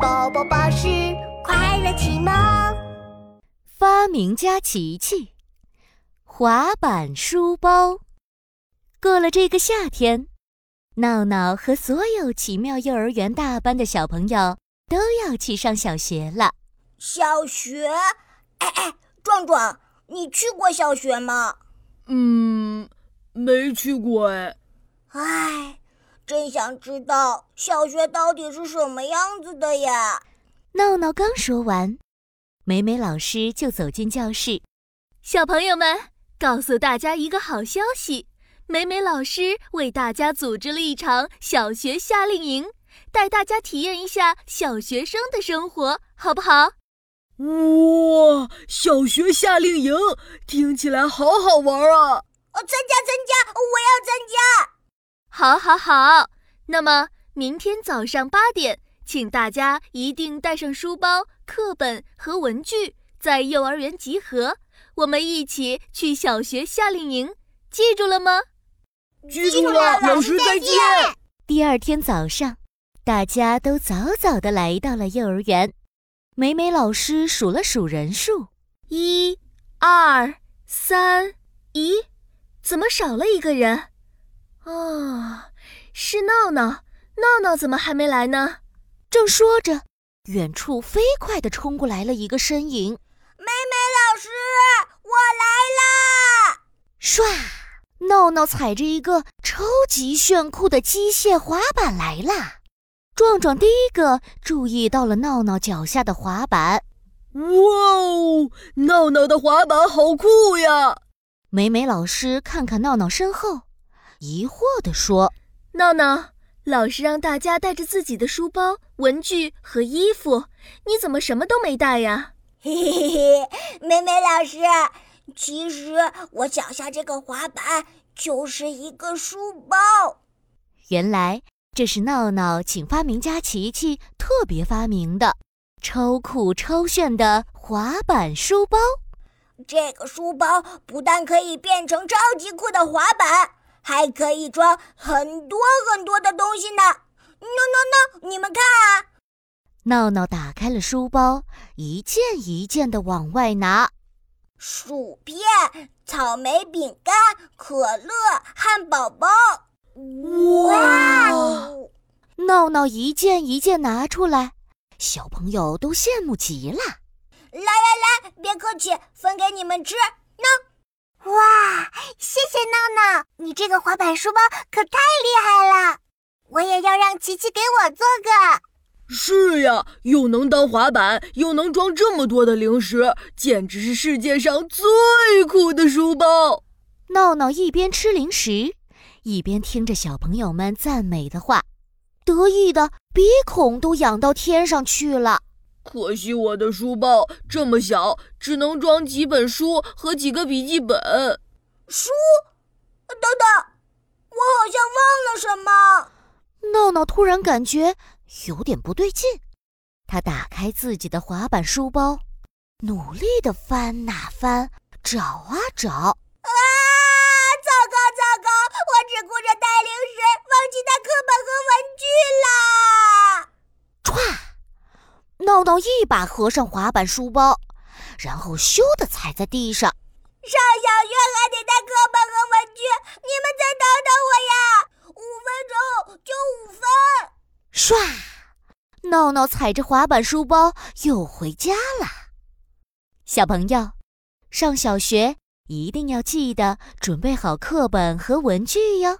宝宝巴士快乐启蒙，发明家琪琪，滑板书包。过了这个夏天，闹闹和所有奇妙幼儿园大班的小朋友都要去上小学了。小学？哎哎，壮壮，你去过小学吗？嗯，没去过哎。唉。真想知道小学到底是什么样子的呀！闹闹刚说完，美美老师就走进教室。小朋友们，告诉大家一个好消息：美美老师为大家组织了一场小学夏令营，带大家体验一下小学生的生活，好不好？哇，小学夏令营听起来好好玩啊！哦，参加参加，我要参加！好，好，好。那么明天早上八点，请大家一定带上书包、课本和文具，在幼儿园集合。我们一起去小学夏令营，记住了吗？记住了，老师再见。第二天早上，大家都早早的来到了幼儿园。美美老师数了数人数：一、二、三，咦，怎么少了一个人？哦，是闹闹，闹闹怎么还没来呢？正说着，远处飞快地冲过来了一个身影。美美老师，我来啦！唰，闹闹踩着一个超级炫酷的机械滑板来啦。壮壮第一个注意到了闹闹脚下的滑板。哇哦，闹闹的滑板好酷呀！美美老师看看闹闹身后。疑惑地说：“闹闹，老师让大家带着自己的书包、文具和衣服，你怎么什么都没带呀？”嘿嘿嘿嘿，美美老师，其实我脚下这个滑板就是一个书包。原来这是闹闹请发明家琪琪特别发明的超酷超炫的滑板书包。这个书包不但可以变成超级酷的滑板。还可以装很多很多的东西呢！no no no，你们看啊！闹闹打开了书包，一件一件的往外拿：薯片、草莓饼干、可乐、汉堡包。哇！闹闹一件一件拿出来，小朋友都羡慕极了。来来来，别客气，分给你们吃。喏。哇，谢谢闹闹，你这个滑板书包可太厉害了！我也要让琪琪给我做个。是呀，又能当滑板，又能装这么多的零食，简直是世界上最酷的书包。闹闹一边吃零食，一边听着小朋友们赞美的话，得意的鼻孔都仰到天上去了。可惜我的书包这么小，只能装几本书和几个笔记本。书？等等，我好像忘了什么。闹闹突然感觉有点不对劲，他打开自己的滑板书包，努力的翻呐翻，找啊找。啊！糟糕糟糕，我只顾着带零食，忘记带课本和文具了。歘！闹闹一把合上滑板书包，然后咻的踩在地上。上小学还得带课本和文具，你们再等等我呀！五分钟就五分。唰，闹闹踩着滑板书包又回家了。小朋友，上小学一定要记得准备好课本和文具哟。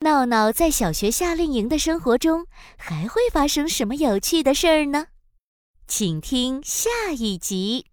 闹闹在小学夏令营的生活中还会发生什么有趣的事儿呢？请听下一集。